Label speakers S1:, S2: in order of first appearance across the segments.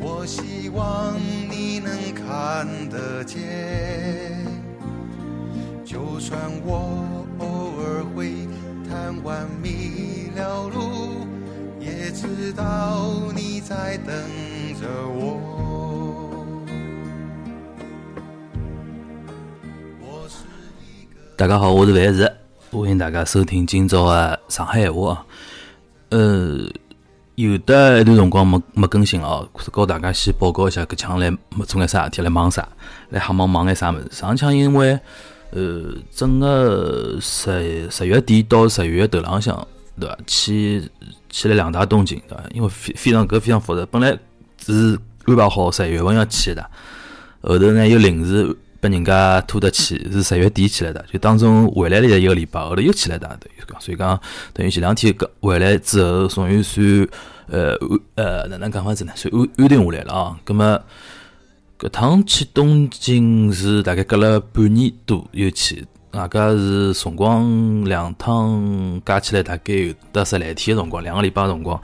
S1: 我希望你能看得见。就算我偶尔会贪玩迷了路，也知道你在等着我。我是。
S2: 大家好，我是范石，欢迎大家收听今朝的上海闲话啊。呃，有的一段辰光没没更新了哦，告大家先报告一下，搿腔来没做眼啥事体，来忙啥？来瞎忙忙眼啥物事？上腔因为呃，整个十十月底到十一月头浪向，对伐？去去了两大东京，对伐？因为非非常搿非常复杂，本来是安排好十一月份要去的，后头呢又临时拨人家拖得去，是十月底去了的，就当中回来了一个礼拜，后头又去了的，等于讲，所以讲等于前两天搿回来之后，终于算呃安呃哪能讲法子呢？算安安定下来了啊。葛么搿趟去东京是大概隔了半年多又去，外加是辰光两趟加起来大概有得十来天个辰光，两个礼拜个辰光，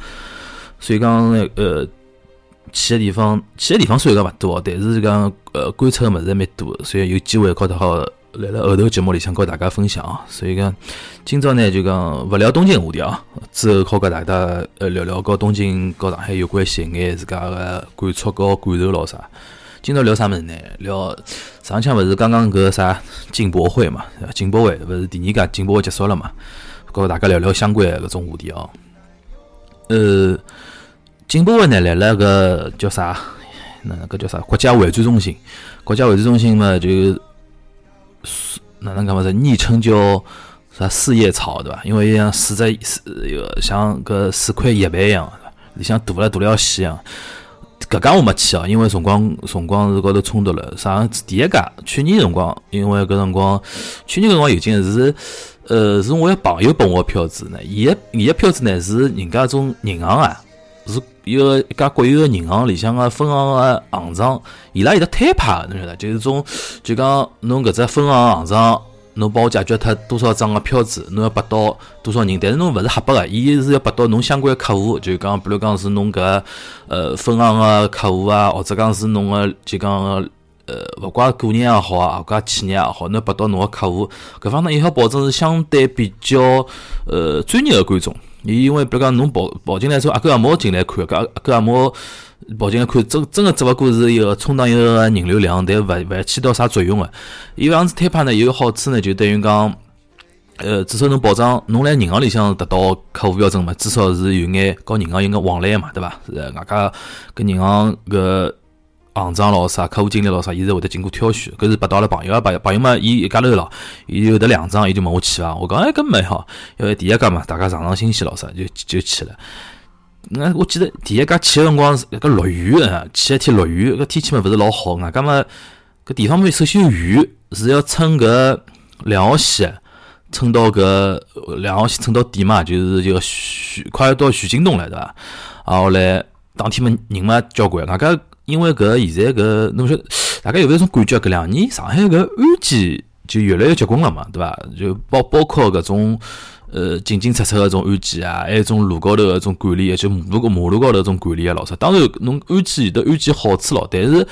S2: 所以讲呃。去个地方，去个地方虽然讲勿多，但是讲呃观察个物事还蛮多，所以有机会告得好来了后头节目里向跟大家分享啊。所以讲今朝呢就讲勿聊东京话题啊，之后好跟大家呃聊聊和东京和上海有关系一眼自家个感触和感受咯啥。今朝聊啥物事呢？聊上腔勿是刚刚搿啥进博会嘛？进博会勿是第二届进博会结束了嘛？和大家聊聊相关搿种话题哦。呃。进博会呢来了个叫啥？那个叫啥？国家会展中心。国家会展中心嘛，就哪能讲嘛？是昵称叫啥四叶草对伐？因为像四只四像个四块叶板一样，里向大了大了细一样。搿家我没去哦，因为辰光辰光是高头冲突了。上第一家去年辰光，因为搿辰光去年搿辰光有劲是呃是我一朋友拨我票子呢，伊个伊个票子呢是人家种银行啊。是一个一家国有个银行里向个分行个行长，伊拉有得摊牌，侬晓得，就是种就讲侬搿只分行行长，侬帮我解决脱多少张个票子，侬要拨到多少人，但是侬勿是瞎拨个，伊是要拨到侬相关客户，就讲比如讲是侬搿呃分行个客户啊，或者讲是侬个就讲呃勿怪个人也好啊，或者企业也好，侬拨到侬个客户，搿方面也要保证是相对比较呃专业个观众。伊因为比如讲侬跑跑进来之后，阿哥阿毛进来看，搿阿哥阿毛跑进来看，真真个只勿过是一个充当一个人流量，但勿勿起到啥作用个。伊搿样子摊牌呢，有个好处呢，就等于讲，呃，至少能保障侬来银行里向达到客户标准嘛，至少是有眼和银行有眼往来嘛，对伐？是外加跟银行搿。行长咯啥，客户经理咯啥，伊是会得经过挑选，搿是拨到了朋友啊，朋友朋友嘛，伊一家头咯，伊有得两张，伊就问我去伐？我讲哎，搿蛮好，因为第一家嘛，大家上上新鲜咯啥，就就去了。那我记得第一家去个辰光是搿落雨啊，去一天落雨，搿天气嘛勿是老好，外加嘛搿地方嘛首先有雨，是要乘搿两号线，乘到搿两号线乘到底嘛，就是就徐快要到徐泾东了，对伐？然后来当天嘛人嘛交关，外加。因为搿现在搿侬晓得，大家有没有种感觉？搿两年上海搿安检就越来越结棍了嘛，对伐？就包包括搿种呃进进出出个种安检啊，还有种路高头个种管理，就马路马路高头搿种管理啊，老啥。当然侬安检有得安检好处咯，但是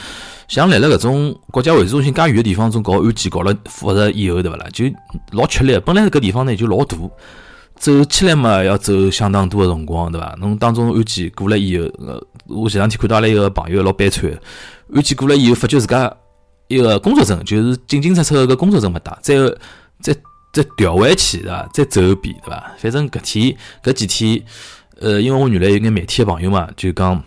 S2: 像来了搿种国家会展中心介远个地方，种搞安检搞了复杂以后，对勿啦？就老吃力。本来搿地方呢就老大。走起来嘛，要走相当多的辰光，对伐？侬当中安检过了以后，呃，我前两天看到了一个朋友老悲惨，安检过了以后，发觉自家一个工作证，就是进进出出个工作证没带，再再再调回去，对伐？再走一遍，对伐？反正搿天搿几天，呃，因为我原来有眼媒体的朋友嘛，就讲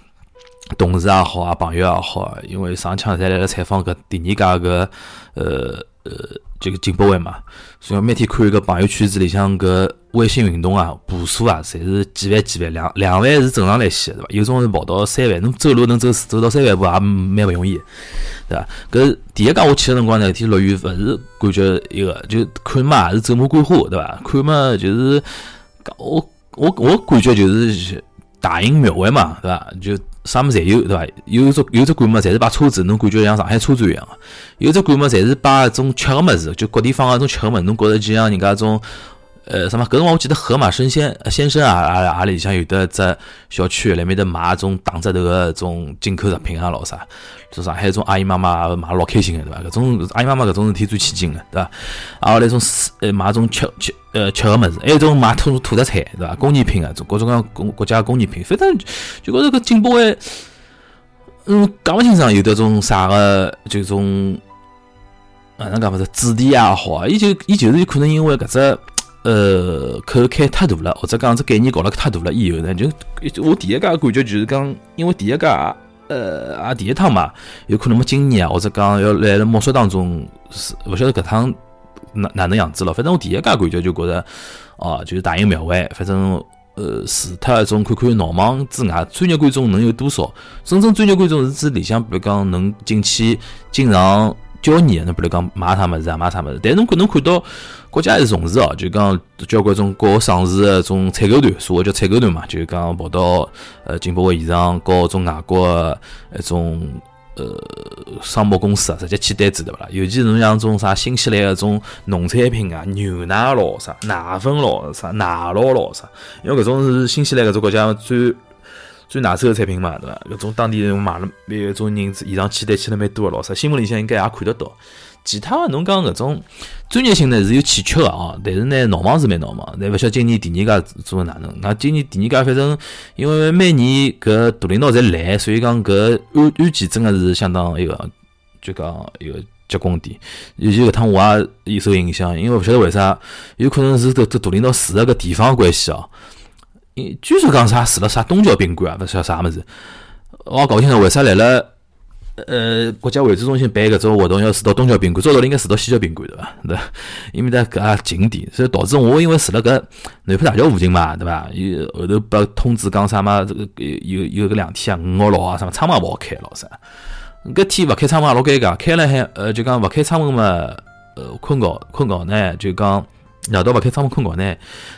S2: 同事也好啊，朋友也好，因为上腔侪来了采访搿第二家个，呃呃。这个进博会嘛，所以每天看一个朋友圈子里向搿微信运动啊，步数啊，侪是几万几万，两两万是正常来写，对伐？有种是跑到三万，侬走路能走走到三万步也蛮勿容易。对伐？搿第一家我去个辰光呢，天落雨，勿是感觉一个，就看嘛，也是走马观花，对伐？看嘛，就是我我我感觉就是大隐庙会嘛，对伐？就啥物事侪有，对伐？有只有只馆嘛，侪是摆车子，侬感觉像上海车展一样个；有只馆嘛，侪是摆种吃个么子，就各地方个种吃个物事，侬觉着就像人家种。呃，什么？搿辰光我记得河马生鲜先生啊啊啊里向有的只小区里面的卖种打折头个种进口食品啊，老啥？就上海种阿姨妈妈买老开心个，对伐？搿种阿姨妈妈搿种事体最起劲个，对伐？啊，后来种呃买种吃吃呃吃个物事，还有种买土土特产，对伐？工艺品啊，种各种各样国国家工艺品，反正就觉着搿进步会，嗯，讲勿清爽，有得种啥个，就种哪，能讲勿是子弟也好，伊就伊就是有可能因为搿只。呃，口开太大了，或者讲这概念搞了太大了以后呢，就我第一家感觉就是讲，因为第一家呃啊第一趟嘛，有可能没经验啊，或者讲要来了摸索当中，是勿晓得搿趟哪哪能样子了。反正我第一家感觉就觉得，哦，就是大隐庙会，反正呃，除脱一种看看闹忙之外，专业观众能有多少？真正专业观众是指里向，比如讲能进去经常交易，侬比如讲买啥物事啊，买啥物事，但侬可能看到。国家还是重视哦，就讲交关种国上市的种采购团，所谓叫采购团嘛，就讲跑到呃进博会现场，搞种外国一种呃商贸公司啊，直接签单子对伐啦？尤其是侬像种啥新西兰个种农产品啊，牛奶咯啥，奶粉咯啥，奶酪咯啥，因为搿种是新西兰搿种国家最最拿手个产品嘛，对伐？搿种当地人买了，有种人现场签单签了蛮多个咯啥，新闻里向应该也看得到。其他的侬讲搿种专业性呢是有欠缺的啊，但是呢闹忙是蛮闹忙，但勿晓得今年第二家做哪能？那今年第二家反正因为每年搿大领导侪来，所以讲搿安安检真的是相当一个，就讲一个结棍点。尤其搿趟我也受影响，因为勿晓得为啥，有可能是搿搿大领导住的搿地方关系哦。据说讲啥住了啥东郊宾馆啊，勿晓得啥物事，我搞不清楚为啥来了。呃，国家会展中心办搿种活动要住到东郊宾馆，照道理应该住到西郊宾馆对伐？对，因为在搿也近点，所以导致我因为住辣搿南浦大桥附近嘛，对伐？有后头拨通知讲啥嘛？这个有有搿两天啊，五号六号啥么窗门勿好开老啥？搿天勿开窗门老尴尬，开了还呃就讲勿开窗门嘛，呃困觉困觉呢，就讲夜到勿开窗户困觉呢，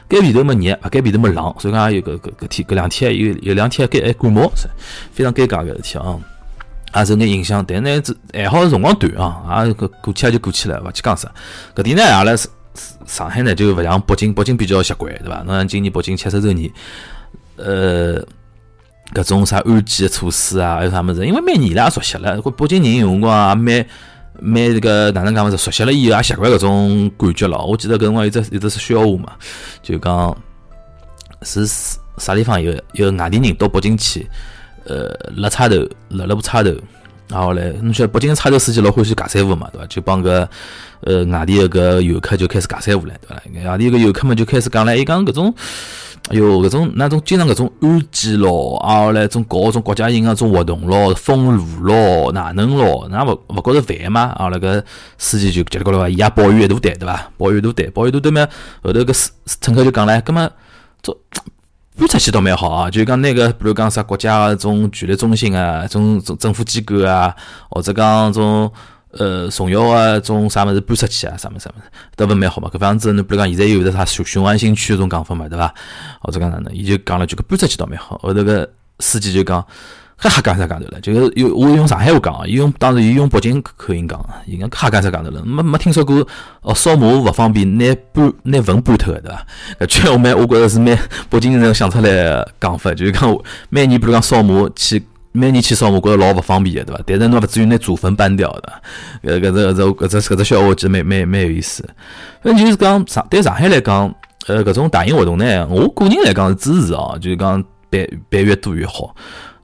S2: 该被头么热，勿该被头么冷，所以讲有搿搿搿天搿两天有有两天该还感冒，非常尴尬搿事体啊。也受眼影响，但呢，还好辰光短啊，也过过去也就过去了，勿去讲啥。搿点呢，阿拉上海呢就勿像北京，北京比较习惯，对伐？侬像今年北京七十周年，呃，搿种啥安检的措施啊，还有啥物事？因为每年伊拉也熟悉了，北京人有辰光也蛮蛮这个哪能讲嘛？熟悉了以后也习惯搿种感觉了。我记得搿辰光有只有只是笑话嘛，就讲是啥地方有有外地人到北京去。呃，拉差头，拉了部差头，然后嘞，侬晓得北京差头司机老欢喜尬三胡嘛，对伐？就帮个呃外地个个游客就开始尬三胡了，对伐？外地个游客嘛就开始讲唻，伊讲搿种，哎哟，搿种那种经常搿种安检咯，啊后来种搞种国家型个种活动咯，封路咯，哪能咯？那勿勿觉着烦吗？啊，那个司机就叽里呱啦，伊也抱怨一大堆，对伐？抱怨一大堆，抱怨一大堆嘛，后头个乘客就讲唻，搿么做。搬出去倒蛮好啊，就讲那个，比如讲啥国家种权力中心啊，种种政府机构啊，或者讲种呃重要啊种啥物事搬出去啊，啥物事啥物事，都勿蛮好嘛。搿样子，侬比如讲现在有的啥雄雄安新区种讲法嘛，对伐？或者讲哪能，伊就讲了句，搿搬出去倒蛮好。后头个司机就讲。哈哈，干啥讲头了？就是用我用上海话讲啊，伊用当时伊用北京口音讲啊，伊讲哈干啥讲头了？没没听说过哦，扫码勿方便，拿搬拿坟搬脱对伐？搿句话蛮，我觉着是蛮北京人想出来讲法，就是讲每年比如讲扫码去，每年去扫码觉着老勿方便个对伐？但是侬勿至于拿祖坟搬掉的。搿搿只搿只搿只笑话其实蛮蛮蛮有意思。反正就是讲上对上海来讲，呃，搿种大型活动呢，我个人来讲是支持哦，就是讲办办越多越好。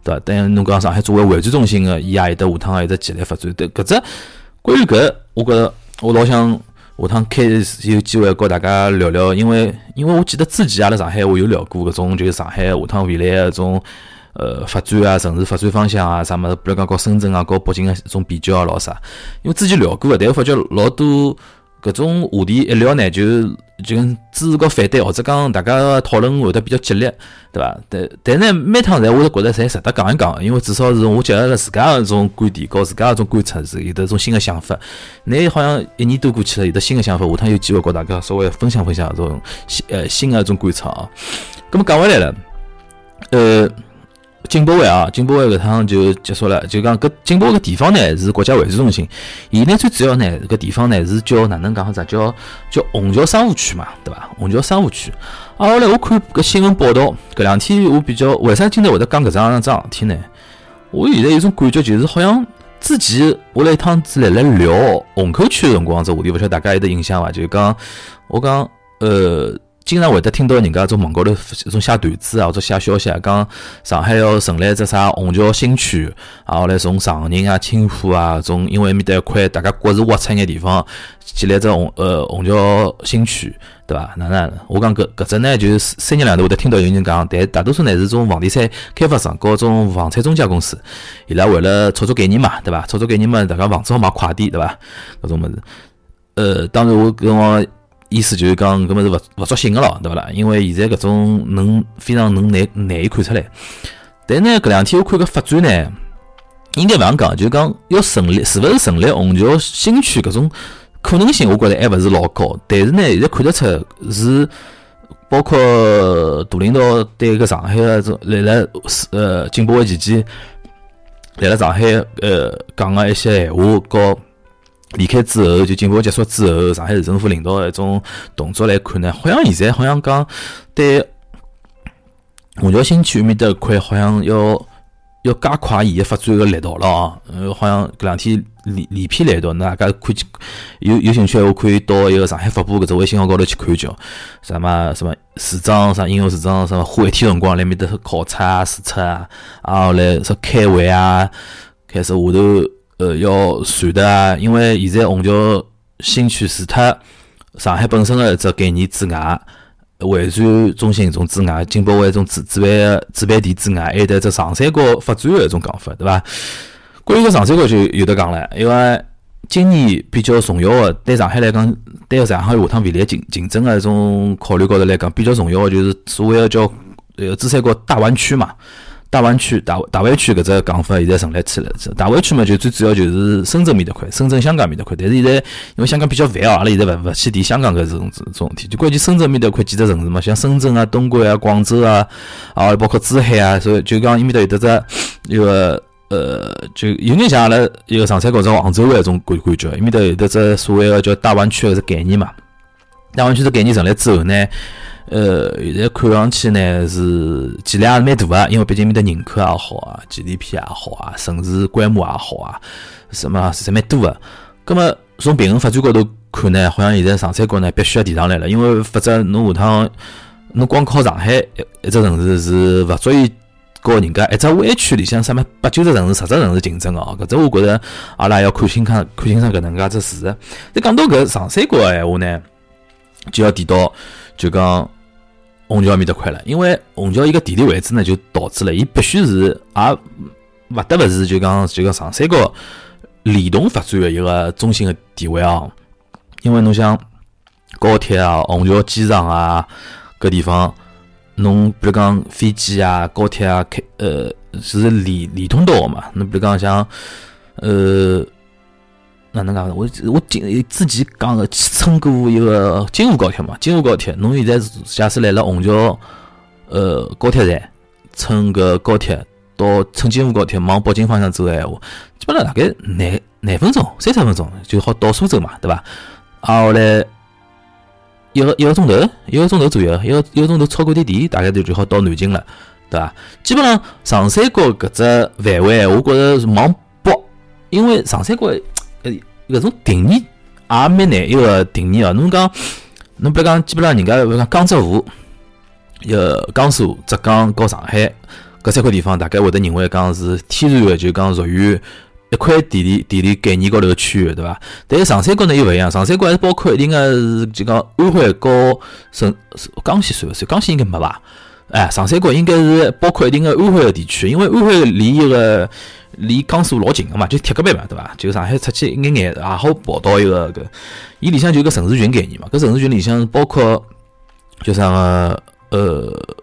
S2: 对伐？但侬讲上海作为会展中心个，伊也有得下趟也一直极力发展。对搿只关于搿，我觉着我老想下趟开有机会跟大家聊聊，因为因为我记得之前阿拉上海我有聊过搿种，就是上海下趟未来个种呃发展啊，城市发展方向啊，啥物事，比如讲搞深圳啊，搞北京个种比较啊，老啥。因为之前聊过个，但我发觉老多搿种话题一聊呢，就就跟支持和反对，或者讲大家讨论会得比较激烈，对伐？但但呢，每趟侪我都觉得侪值得讲一讲，因为至少是我结合了自家个种观点，和自家个种观察，是有得种新个想法。你好像一年多过去了，有得新个想法，下趟有机会和大家稍微分享分享这种新呃新个种观察啊。咁么讲回来了，呃。进博会啊，进博会搿趟就结束了。就讲搿进博会搿地方呢是国家会展中心，伊呢最主要呢搿地方呢是叫哪能讲法子？叫叫虹桥商务区嘛，对伐？虹桥商务区。啊，后来我看搿新闻报道，搿两天我比较为啥今朝会得讲搿桩桩事体呢？我现在有种感觉，就是好像之前我来一趟子来来聊虹口区个辰光，这话题勿晓得大家有得印象伐？就讲我讲呃。经常会得听到人家种网高头种写段子啊，或者写消息啊，讲上海要成立一只啥虹桥新区，啊，后来从长宁啊、青浦啊，种因为埃面搭一块大家各自挖出眼地方，建立只虹呃虹桥新区，对伐？哪能？我讲搿搿只呢，就是三日两头会得听到有人讲，但大多数呢是种房地产开发商和种房产中介公司，伊拉为了炒作概念嘛，对伐？炒作概念嘛，大家房子好卖快点，对伐？搿种物事，呃，当然我跟我。意思就是讲，搿么是勿勿作新个咯，对勿啦？因为现在搿种能非常能难难以看出来。但呢，搿两天我看搿发展呢，应该勿样讲，就是讲要成立，是勿是成立虹桥新区搿种可能性，我觉着还勿是老高。但是呢，现在看得出是包括大领导对搿上海个种来了呃进博会期间来了上海呃讲个一些闲话，和。离开之后，就进步结束之后，上海市政府领导的一种动作来看呢，好像现在好像讲对虹桥新区面的块，好像要要加快伊个发展个力道了啊！呃，好像搿两天连连篇来到，大家可以有有兴趣话可以到一个上海发布搿只微信号高头去看叫什么什么市长啥应用市长什么花一天辰光来面搭考察啊、视察啊，啊后来说开会啊，开始下头。呃，要传的啊，因为现在虹桥新区除脱上海本身的一只概念之外，会展中心种之外，进博会种主主办主办地之外，还有得只长三角发展的一种讲法，对伐？关于个长三角就有的讲了，因为今年比较重要的，对上海来讲，对上海下趟未来竞竞争的一种考虑高头来讲，比较重要的就是所谓的叫呃珠三角大湾区嘛。大湾区、大大湾区搿只讲法现在成立起来，大湾区嘛就最主要就是深圳面搭块，深圳、香港面搭块。但是现在因为香港比较烦哦，阿拉现在勿勿去提香港搿种种种问题，就关键深圳面搭块几只城市嘛，像深圳啊、东莞啊、广州啊，啊包括珠海啊，所以就讲伊面搭有得只一个呃，就有眼像阿拉一个上海或者杭州湾种感感觉，伊面搭有得只所谓个叫大湾区个概念嘛。大湾区这概念成立之后呢？呃，现在看上去呢是体量也是蛮大个，因为毕竟面的人口也好啊，GDP 也好啊，城市规模也好啊，什么是蛮多个。葛么从平衡发展高头看呢，好像现在长三角呢必须要提上来了，因为否则侬下趟侬光靠上海一只城市是勿足以和人家一只湾区里向什么八九只城市、十只城市竞争哦。搿只我觉着阿拉要看清看看清爽搿能介只事实。再讲到搿长三角个闲话呢，就要提到。就讲虹桥面搭块了，因为虹桥一个地理位置呢，就导致了伊必须是也勿得勿是就讲就讲长三角联动发展的一个中心的地位啊。因为侬像高铁啊、虹桥机场啊搿地方，侬比如讲飞机啊、高铁啊开呃是连连通道嘛。侬比如讲像呃。哪能讲？我我今之前讲个乘过一个京沪高铁嘛，京沪高铁，侬现在假使来了虹桥，呃，高铁站乘个高铁到乘京沪高铁往北京方向走个闲话，基本上大概廿廿分钟、三十分钟就好到苏州嘛，对伐？啊，后来一个一个钟头，一个钟头左右，一个一个钟头超过点点，大概就就好到南京了，对伐？基本上长三角搿只范围，我觉着是往北，因为长三角。搿种定义也蛮难一个定义哦。侬讲，侬比如讲，基本上人家比如讲江浙沪，呃，江苏、浙江和上海搿三块地方，大概会得认为讲是天然的，就讲属于一块地理地理概念高头个区域，对伐？但是长三角呢又勿一样，长三角还是包括一定个就讲安徽和省江西算勿算？江西应该没伐？哎，长三角应该是包括一定的安徽个地区，因为安徽离一个离江苏老近个嘛，就铁隔壁嘛，对伐？就上海出去一眼眼也好跑到一个搿，伊里向就个城市群概念嘛，搿城市群里向包括叫啥个呃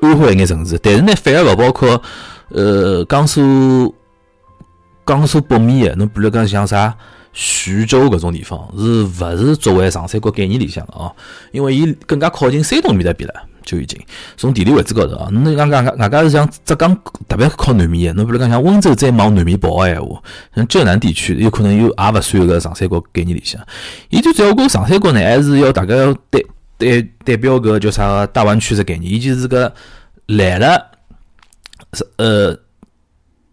S2: 安徽一眼城市，但是呢反而勿包括呃江苏江苏北面个，侬比如讲像啥？徐州搿种地方是勿是作为长三角概念里向个哦？因为伊更加靠近山东面搭边了，就已经从地理位置高头啊。侬讲讲外加是像浙江特别靠南面个，侬比如讲像温州再往南面跑个闲话，像浙南地区有可能又也勿算个长三角概念里向。伊最主要个长三角呢，还是要大概要代代代表个叫啥个大湾区个概念，伊就是个来了是呃。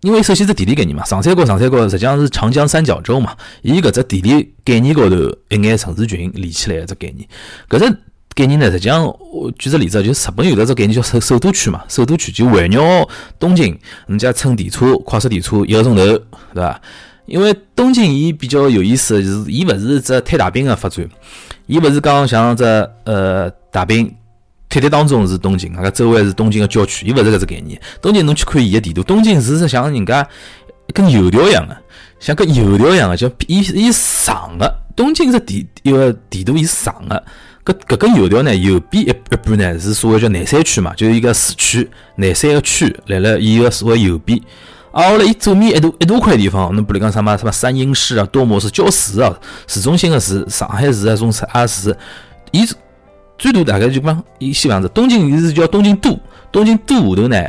S2: 因为首先是地理概念嘛，长三角、长三角实际上是长江三角洲嘛，伊搿只地理概念高头一眼城市群连起来个只概念，搿只概念呢，实际上我举个例子，就日本有的只概念叫首首都区嘛，首都区就围绕东京，人家乘电车、快速电车一个钟头，对伐？因为东京伊比较有意思，就是伊勿是只推大饼个发展，伊勿是讲像只呃大饼。铁铁当中是东京，那个周围是东京个郊区，伊勿是搿只概念。东京侬去看伊个地图，东京是像人家跟油条一样个，像跟油条一样个，叫伊伊长个。东京只地一个地图伊长个，搿搿根油条呢，右边一一半呢是所谓叫南山区嘛，就是一个市区，南山个区来了伊个所谓右边。啊，后来伊左面一大一大块地方，侬比如讲啥么什么三英市啊、多摩市、郊市啊、市中心个市、上海市啊、种啥啊市，伊。最多大概就讲，伊西方子，东京伊是叫东京都，东京都下头呢，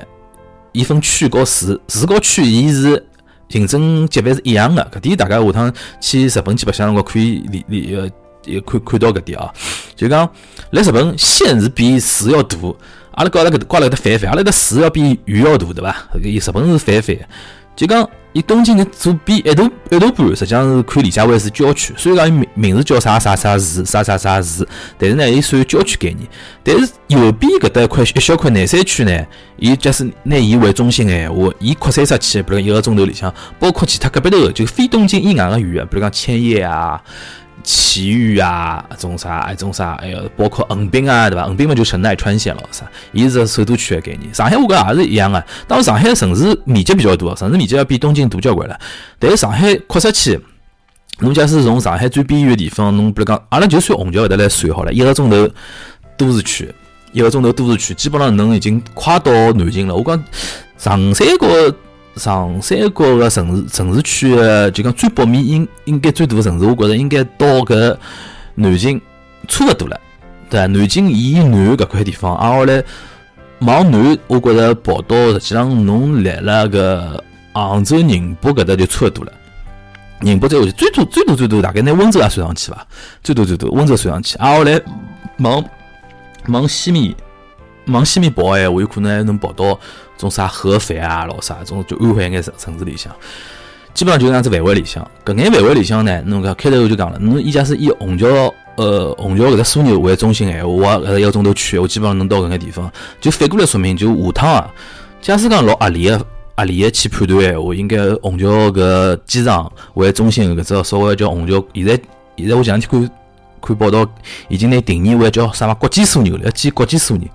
S2: 伊分区和市，市和区伊是行政级别是一样的。搿点大家下趟去日本去白相辰光可以理理呃也看看到搿点啊。就讲来日本县是比市要大，阿拉搞了搿挂了搿搭反反，阿拉搿市要比县要大，对伐？伊日本是反反，就讲。伊东京的左边一大一大半，实际上是可以理解为是郊区。虽然讲伊名名字叫啥啥啥市，啥啥啥市，但是呢，伊属于郊区概念。但是右边搿搭一块一小块南山区呢，伊假使拿伊为中心闲话，伊扩散出去，比如一个钟头里向，包括其他隔壁头就非东京以外个县，比如讲千叶啊。埼玉啊，种啥，种啥，还有包括横滨啊，对伐？横滨嘛就神奈川县了，啥？伊是首都区的概念。上海我觉也是一样的。当然，上海城市面积比较大，城市面积要比东京大交关了。但是上海扩出去，侬假使从上海最边缘的地方，侬比如讲，阿拉就算虹桥搿搭来算好了，一个钟头都市区，一个钟头都市区，基本上能已经快到南京了。我讲长三角。长三角个城市城市区个，就讲最北面应应该最大个城市，我觉着应该到搿南京差勿多了，对伐？南京以南搿块地方，啊后来往南，我觉着跑到实际上侬来了个杭州、宁波搿搭就差勿多了。宁波再下去，最多最多最多大概拿温州也算上去伐？最多最多温州算上去，啊后来往往西面往西面跑个闲话，有可能还能跑到。种啥合肥啊，老啥种就安徽眼城城市里向，基本上就这样子范围里向。搿眼范围里向呢，侬讲开头我就讲了，侬伊假是以虹桥呃虹桥搿个枢纽为中心闲话，搿一个钟头去，我基本上能到搿眼地方。就反过来说明，就下趟啊，假使讲老合理个合理个去判断闲话，应该虹桥搿机场为中心搿只所谓叫虹桥，现在现在我前两天看看报道，已经拿定义为叫啥嘛国际枢纽了，要建国际枢纽，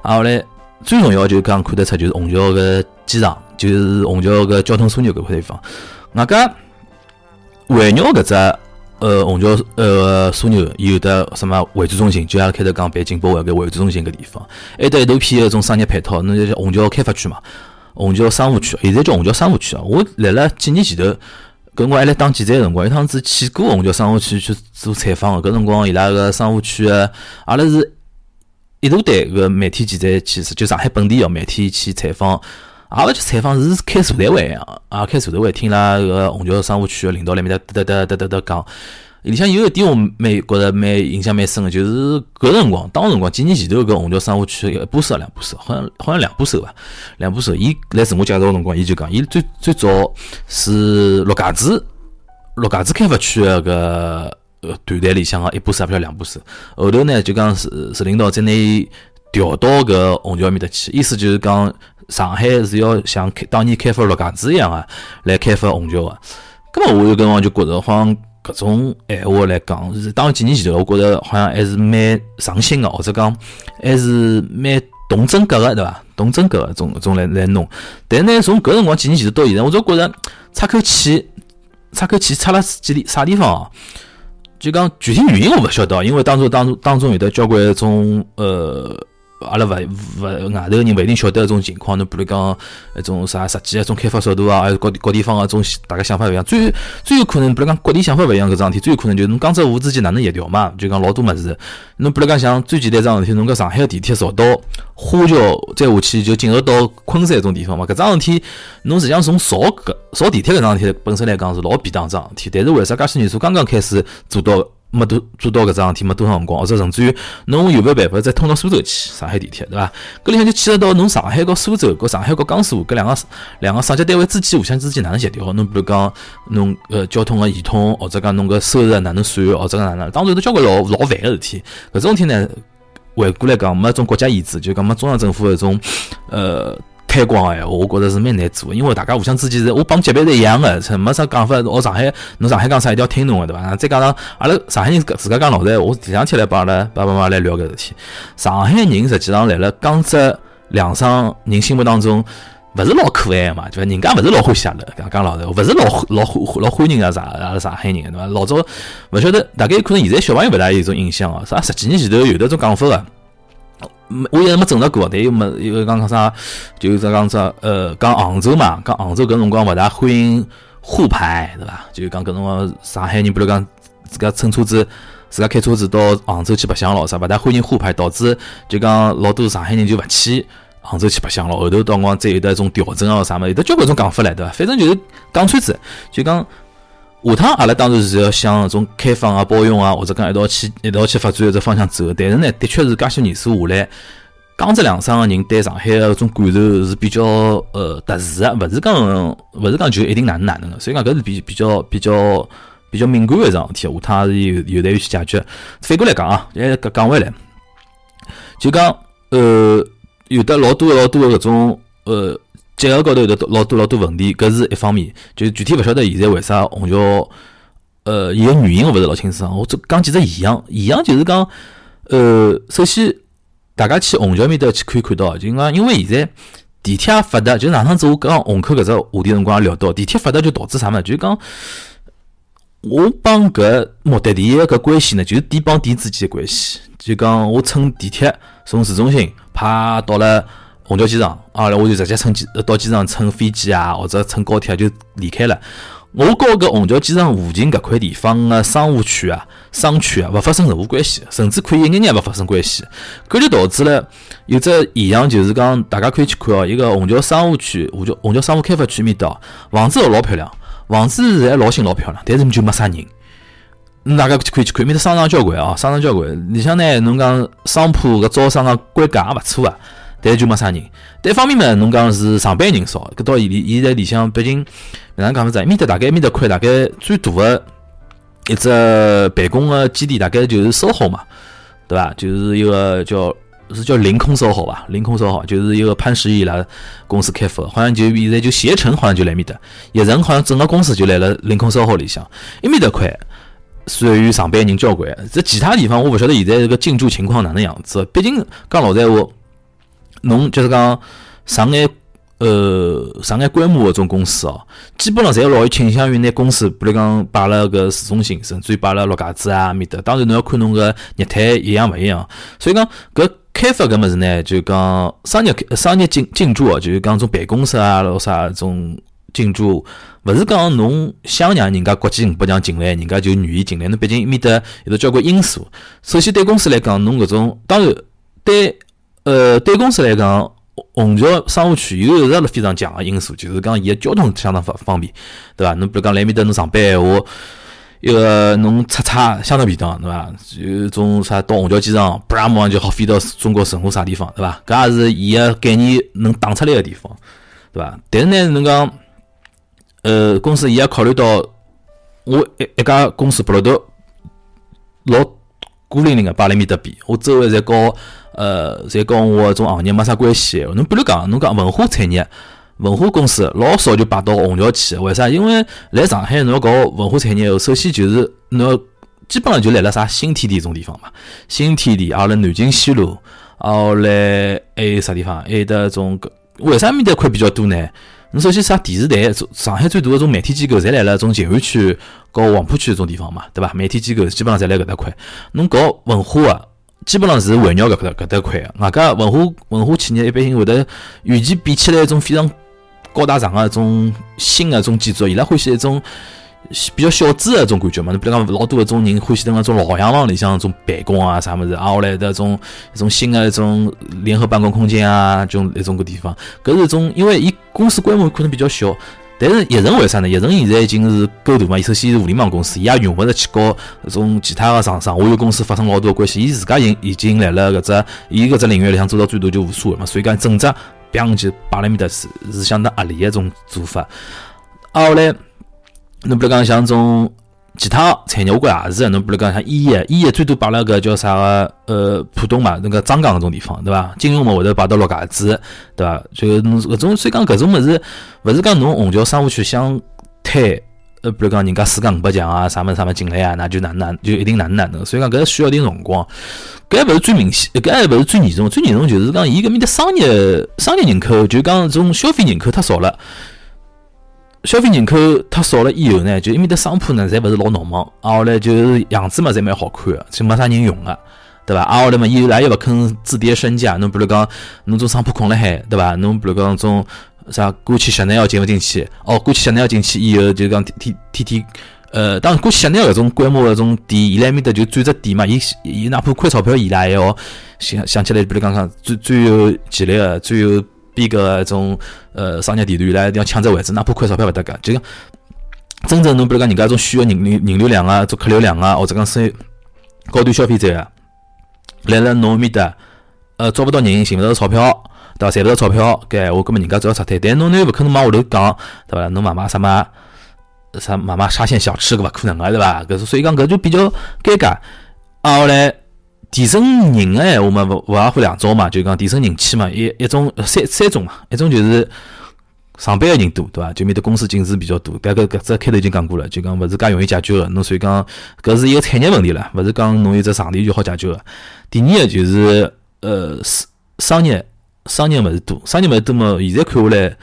S2: 啊后来。最重要就讲看得出就是虹桥个机场，就是虹桥个交通枢纽搿块地方。外加围绕搿只呃虹桥呃枢纽有的什么会展中心，就像开头讲北京博物馆会展中心搿地方，还得一大片搿种商业配套，那就叫虹桥开发区嘛，虹桥商务区，现在叫虹桥商务区啊。我来了几年前头，搿我还来当记者个辰光，一趟子去过虹桥商务区去做采访个，搿辰光伊拉个商务区个，阿拉是。一大堆个媒体记者去，就上海本地个媒体去采访，也勿去采访，是开座谈会样，啊，开座谈会，听拉个虹桥商务区个领导来面搭哒哒哒哒哒讲。里向有一点我蛮觉着蛮印象蛮深个，就是搿辰光，当辰光几年前头搿虹桥商务区一把手两把手，好像好像两把手伐？两把手。伊来自我介绍个辰光，伊就讲，伊最最早是陆家嘴，陆家嘴开发区个搿。呃，团队里向个一部手，不晓两部手。后头呢，就讲是是领导在伊调到搿虹桥面搭去，意思就是讲上海是要像开当年开发陆家嘴一样啊，来开发虹桥个。搿么我有辰光就觉着，好像搿种闲话来讲，是当几年前头，我觉着好像还是蛮上心个，或者讲还是蛮动真格个对伐？动真格个种种来来弄。但呢，从搿辰光几年前头到现在，我就觉着插口气，插口气插了几地啥地方哦？就讲具体原因我勿晓得，因为当中当中当中有的交关种呃。阿拉勿勿外头人勿一定晓得搿种情况，侬比如讲一种啥实际一种开发速度啊，还有各各地方个种大家想法勿一样。最最有可能，比如讲各地想法勿一样搿桩事体，最有可能就是侬江浙沪之间哪能协调嘛？就讲老多物事。侬比如讲像最简单桩事体，侬搿上海个地铁造到花桥再下去就进入到昆山搿种地方嘛？搿桩事体，侬实际上从造搿造地铁搿桩事体本身来讲是老便当桩事体，但是为啥介许年数刚刚开始做到？没多做到搿桩事体，没多少辰光，或者甚至于侬有没有办法再通到苏州去？上海地铁，对伐？搿里向就牵涉到侬上海和苏州，和上海和江苏搿两个两个省级单位之间互相之间哪能协调？侬比如讲侬呃交通个系统，或者讲侬个收入哪能算，或者讲哪能？当然都交关老老烦个事体。搿种事体呢，回过来讲没种国家意志，就讲没中央政府搿种呃。开光个闲话，我觉着是蛮难做，因为大家互相之间是，我帮级别是一样的，没啥讲法。我上海，侬上海讲啥一定要听侬个，对伐？再加上阿拉上海人自家讲老实闲话，我前两天来帮阿拉爸爸妈妈来聊搿事体。上海人实际上来了江浙两省人心目当中，勿是老可爱嘛，就人家勿是老欢喜阿拉，讲讲老实，勿是老老欢老欢迎啊啥阿拉上海人，对伐？老早勿晓得，大概可能现在小朋友勿大有种印象哦，啥十几年前头有得种讲法个。我一直没证实过，但又没又讲啥，就是讲啥呃，讲杭州嘛，讲杭州搿辰光勿大欢迎沪牌，对伐？就讲搿辰光上海人，比如讲自家乘车子，自家开车子到杭州去白相咯，啥勿大欢迎沪牌，导致就讲老多上海人就勿去杭州去白相咯。后头到光再有得一种调整哦，啥么有得交关种讲法唻，对伐？反正就是讲穿子，就讲。下趟阿拉当然是要向种开放啊、包容啊，或者讲一道去一道去发展这方向走。但是呢，的确是介些年数下来，江浙两省个人对上海个种感受是比较呃特殊个，勿是讲勿是讲就一定哪能哪能个。所以讲搿是比比较比较比较敏感个一桩事体，下趟还是有有待于去解决。反过来讲啊，哎，讲讲回来，就讲呃，有的老多老多个搿种呃。结合高头有的老多老多问题，搿是一方面。就具体勿晓得现在为啥虹桥，呃，伊个原因我勿是老清爽。我讲几只现象，现象就是讲，呃，首先大家去虹桥面搭去可以看到，就讲因为现在地铁也发达，就上趟子我讲虹口搿只话题辰光也聊到，地铁发达就导致啥嘛？就讲我帮搿目的地个搿关系呢，就是点帮点之间个关系。就讲我乘地铁从市中心啪到了。虹桥机场，啊，我就直接乘机到机场乘飞机啊，或者乘高铁就离开了。我告搿虹桥机场附近搿块地方个商务区啊、商区啊，勿发生任何关系，甚至可以一眼眼勿发生关系。搿就导致了有只现象，就是讲大家可以去看哦，一个虹桥商务区、虹桥虹桥商务开发区面搭，房子老漂亮，房子现在老新老漂亮，但是就没啥人。大家可以去看，面搭商场交关啊，商场交关。里向呢，侬讲商铺搿招商个规格也勿错啊。但就没啥人。但一方面嘛，侬讲是上班人少，搿到现现在里向，毕竟哪能讲法子？埃面搭大概埃面搭块大概最大个一只办公个基地，大概就是 SOHO 嘛，对伐？就是一个叫是叫凌空 SOHO 吧，凌空 SOHO 就是一个潘石屹拉公司开发，好像就现在就携程好像就来面搭，携程好像整个公司就来了凌空 SOHO 里向，埃面搭块属于上班人交关。这其他地方我勿晓得现在这个进驻情况哪能样子，毕竟讲老实闲话。侬就是讲上海呃上海规模搿种公司哦，基本上侪老倾向于拿公司，比如讲摆辣搿市中心，甚至于摆辣陆家嘴啊面搭。当然侬要看侬个业态一样勿一样。所以讲搿开发搿物事呢，就讲商业商业进进驻哦，就是讲种办公室啊咾啥种进驻，勿是讲侬想让人家国际五百强进来，人家就愿意进来。侬毕竟面搭有得交关因素。首先对公司来讲，侬搿种当然对。呃，对公司来讲，虹桥商务区有一个非常强个因素，就是讲伊个交通相当方方便，对伐？侬比如讲来面搭侬上班闲话，一个侬出差相当便当，对伐？有种啥到虹桥机场，不然马上就好飞到中国任何啥地方，对伐？搿也是伊个概念能打出来个地方，对伐？但是呢，侬讲，呃，公司伊也考虑到我一一家公司不老多老孤零零个摆辣面搭比，我周围侪搞。呃，侪跟我种行业没啥关系。侬比如讲，侬讲文化产业、文化公司老少就摆到虹桥去，为啥？因为来上海侬要搞文化产业，首先就是侬基本上就来了啥新天地种地方嘛。新天地，阿拉南京西路，后来还有啥地方？还有得种为啥面搭块比较多呢？侬首先啥电视台，上海最大个种媒体机构，侪来了种静安区搞黄浦区这种地方嘛，对伐？媒体机构基本上侪来搿搭块。侬搞文化啊，基本上是围绕搿搭搿搭块。外加文化文化企业一般性会得与其比起来一种非常高大上个一种新个一种建筑，伊拉欢喜一种。比较小资的种感觉嘛，你比如讲老多的种人欢喜等那种老洋房里向种办公啊啥么事，啊后来的种一种新的一种联合办公空间啊，种一种个地方，搿是一种因为伊公司规模可能比较小，但是叶城为啥呢？叶城现在已经是够大嘛，伊首先是互联网公司，伊也用勿着去搞搿种其他个上上下游公司发生老多的关系，伊自家已已经来了搿只伊搿只领域里向做到最多就无所谓嘛，所以讲整只砰就摆辣面搭是是相当合理个一种做法，啊后来。侬比如讲像种其他产业，我觉也是。侬比如讲像医药，医药最多摆辣个叫啥个呃浦东嘛，那个张江搿种地方，对伐？金融嘛会得摆到陆家嘴，对伐？就搿种所以讲搿种物事，勿是讲侬虹桥商务区想推，呃，比如讲人家世界五百强啊，啥物啥物进来啊，那就哪哪就一定哪能哪能。所以讲搿需要点辰光，搿还勿是最明显，搿还勿是最严重，最严重就是讲伊搿面的商业商业人口，就讲种消费人口太少了。消费人口太少了以后呢，就因为的商铺呢，侪勿是老闹忙，啊后来就是样子嘛，侪蛮好看个，就没啥人用个，对伐？啊后来嘛，以后来又勿肯自跌身价，侬比如讲，侬种商铺空了海，对伐？侬比如讲种啥过去香奈儿进勿进去？哦，过去香奈儿进去以后，就讲天天天天，呃，当然过去香奈儿搿种规模搿种店，伊拉面搭就转只店嘛，伊伊哪怕亏钞票，伊拉还要想想起来，比如讲讲最最有潜力个，最有。边个种呃商业地段，伊拉一定要抢只位置，哪怕亏钞票勿得个。就讲真正侬比如讲人家种需要人人人流量啊，做客流量啊，或者讲是高端消费者啊，来了侬面搭，呃招勿到人，寻勿到钞票，对伐？赚勿到钞票，搿话根本人家只要撤退。但侬又勿可能往下头讲，对伐？侬买买啥么啥买买沙县小吃搿勿可能个，对伐？搿是所以讲搿就比较尴尬。啊后来。提升人个闲话嘛，勿勿外乎两种嘛，就讲提升人气嘛，一一种三三种嘛，一种就是上班个人多，对伐？就面的公司进驻比较多，搿个搿只开头已经讲过了，就讲勿是介容易解决个，侬所以讲搿是一个产业问题了，勿是讲侬有只场地就好解决个。第二个就是呃商业商业物事多，商业物事多嘛，现在看下来。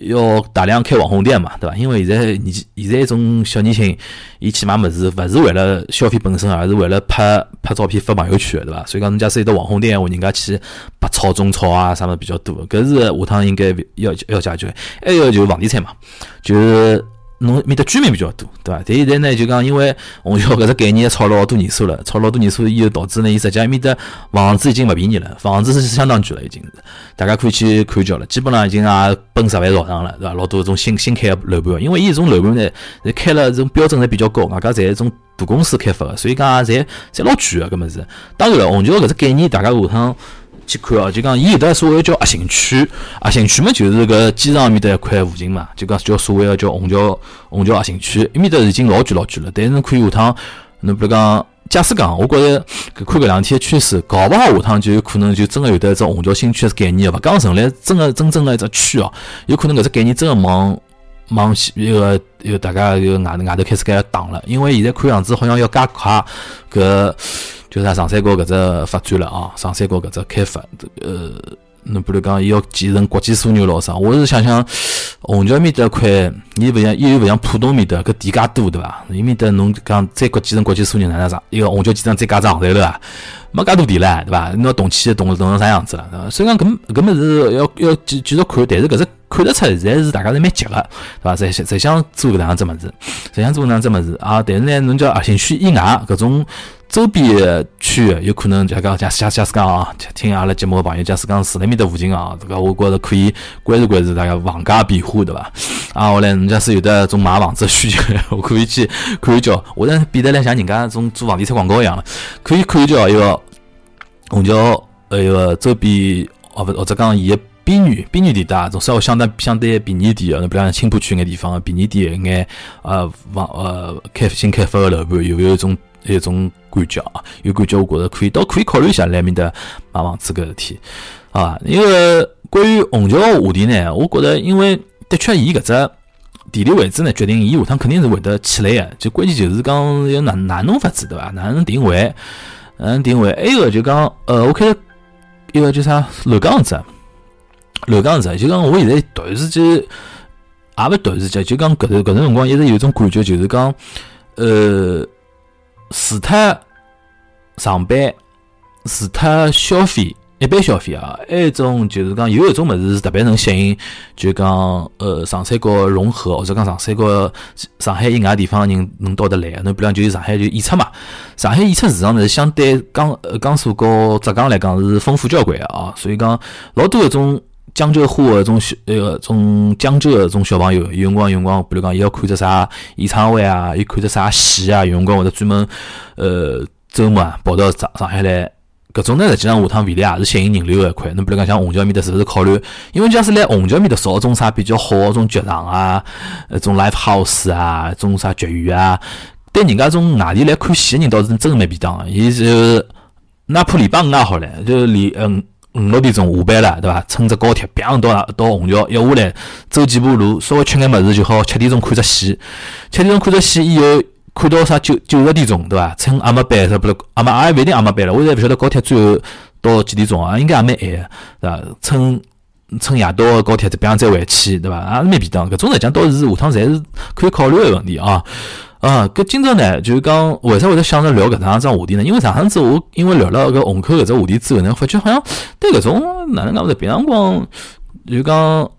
S2: 要大量开网红店嘛，对伐？因为现在年现在一种小年轻，伊去买物事，勿是为了消费本身，而是为了拍拍照片发朋友圈，对伐？所以讲，侬假使有得网红店话，人家去白炒中炒啊，啥么比较多，搿是下趟应该要要解决。还有就是房地产嘛，就是。侬面的居民比较多，对伐？但现在呢，就讲因为虹桥搿只概念炒了老多年数了，炒老多年数以后，导致呢，伊实际上面的房子已经勿便宜了，房子是相当贵了，已经是，大家可以去看叫了，基本上已经也奔十万朝上了，对伐？老多种新新开个楼盘，因为伊种楼盘呢，开了种标准侪比较高，外加侪是种大公司开发个，所以讲侪侪老贵个，搿么是。当然了，虹桥搿只概念，大家下趟。去看哦，就讲伊有的所谓叫核心区，核心区嘛就是搿机场面搭一块附近嘛，就讲叫所谓个叫虹桥虹桥核心区，伊面搭已经老贵老贵了。但是可以下趟，侬比如讲，假使讲，我觉着看搿两天趋势，搞勿好下趟就有可能就真个有得一只虹桥新区个概念哦，勿讲成立真个真正个一只区哦，有可能搿只概念真个往往一个一个大家一个外外头开始搿打了，因为现在看样子好像要加快搿。就是长三角搿只发展了啊，长三角搿只开发，呃，侬比如讲，伊要建成国际枢纽咾啥，我是想想，虹桥面搭块，伊勿像，伊又勿像浦东面搭搿地价多对伐？伊面搭侬讲再国建成国际枢纽哪能上？一个虹桥机场再加只航站楼啊，没介多地唻，对伐？侬动起动动成啥样子了？所以讲搿搿物事要要继继续看，但是搿只看得出，现在是大家是蛮急个，对伐？侪侪想做搿能样子物事，侪想做搿能样子物事啊！但是呢，侬叫核心区以外搿种。周边区有可能就讲假假假使讲啊，听阿拉节目个朋友，假使讲住辣面搭附近啊，这个我觉着可以关注关注大家房价变化，对伐？啊，后来人家是有的种买房子需求，我可以去看一叫，我这变得来像人家种做房地产广告一样了，可以看一叫一个虹桥呃一个周边哦不或者讲伊个边缘边缘地带，种稍微相对相对便宜点的，比如像青浦区眼地方便宜点眼呃房呃开新开发的楼盘，有没有一种？一种感觉啊，有感觉，我觉着可以，倒可以考虑一下来面的买房子搿事体啊。因为关于虹桥话题呢，我觉着，因为的确伊搿只地理位置呢，决定伊下趟肯定是会得起来个。就关键就是讲要哪哪弄法子对伐？哪能定位？嗯定位？还有个就讲，呃，我看一个叫啥乱讲子，乱讲子，就讲我现在突然之间，也勿突然之间，就讲搿段搿段辰光一直有种感觉，就是讲，呃，除脱上班，除脱消费。一般消费啊，还一种就是讲有一种物事是特别能吸引，就讲呃长三角融合，或者讲长三角上海以外地方人能到得来。侬比如讲就是上海就演出嘛，上海演出市场呢相对江江苏和浙江来讲是丰富交关啊，所以讲老多一种江浙沪的种小呃种江浙种小朋友，有辰光有辰光，比如讲伊要看只啥演唱会啊，伊看只啥戏啊，有辰光或者专门呃周末跑到上上海来。搿种呢，实际上下趟未来也是吸引人流个一块。侬比如讲，像虹桥面搭是勿是考虑？因为假使来虹桥面搭找种啥比较好个种剧场啊，呃，种 live house 啊，种啥剧院啊，对人家种外地来看戏个人倒是真蛮便当个。伊是哪怕礼拜五也好唻，就礼嗯五六点钟下班了，对伐？乘着高铁，砰到到虹桥，一下来走几步路，稍微吃眼物事就好，七点钟看只戏，七点钟看只戏以后。看到啥九九十点钟，对伐？乘阿末班，是不是？阿末也勿一定阿末班了。我现在勿晓得高铁最后到几点钟啊？应该也蛮晚，对伐？乘乘夜到个高铁，再别样再回去，对伐？也是蛮便当。搿种来讲，倒是下趟侪是可以考虑个问题啊。啊，搿今朝呢，就是讲为啥会得想着聊搿趟桩话题呢？因为上趟子我因为聊了搿虹口搿只话题之后呢，发觉好像对搿种哪能讲呢？平常光就讲。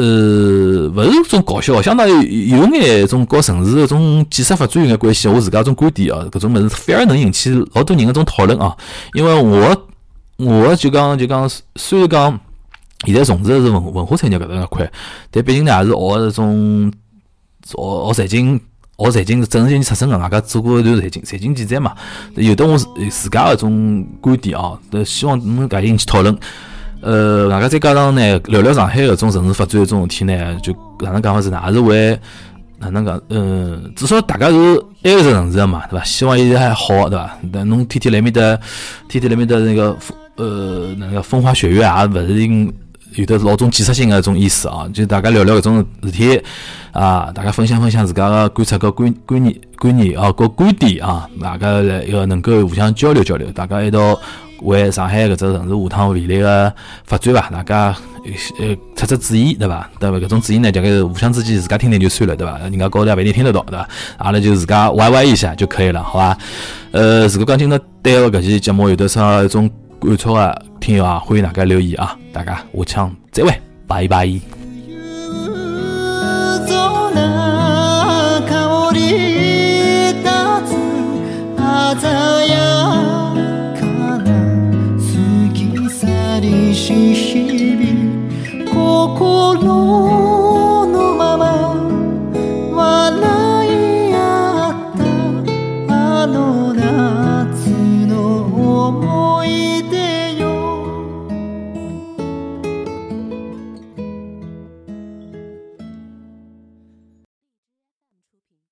S2: 呃，勿是种搞笑，相当于有眼种和城市种建设发展有眼关系。我自家种观点啊，搿种物事反而能引起老多人个种讨论啊。因为我我就讲就讲，虽然讲现在从事的是文文化产业搿搭一块，但毕竟呢，也是学个种学学财经，学财经是正儿八经出身个，外加做过一段财经财经记者嘛，有的我自自家个种观点啊，都希望能家引起讨论。呃，外加再加上呢，聊聊上海搿种城市发展搿种事体呢，就哪能讲法子呢？也是为哪能讲？嗯，至少大家是埃个城市嘛，对伐？希望伊还好，对伐？但侬天天来面搭，天天来面搭那个呃，那个风花雪月也勿是有的老种建设性个种意思啊。就大家聊聊搿种事体啊，大家分享分享自家个观察个观观念观念啊，个观点啊，大家来要能够互相交流交流，大家一道。为上海搿只城市下趟未来个发展伐，大家呃出出主意对伐？对伐？搿种主意呢，大概互相之间自家听听就算了，对伐？人家高头也勿一定听得到，对伐？阿拉就自家歪歪一下就可以了，好伐？呃，如果讲今朝对个搿期节目有得啥一种感触个听友啊，欢迎大家留言啊，大家下腔再会，拜拜。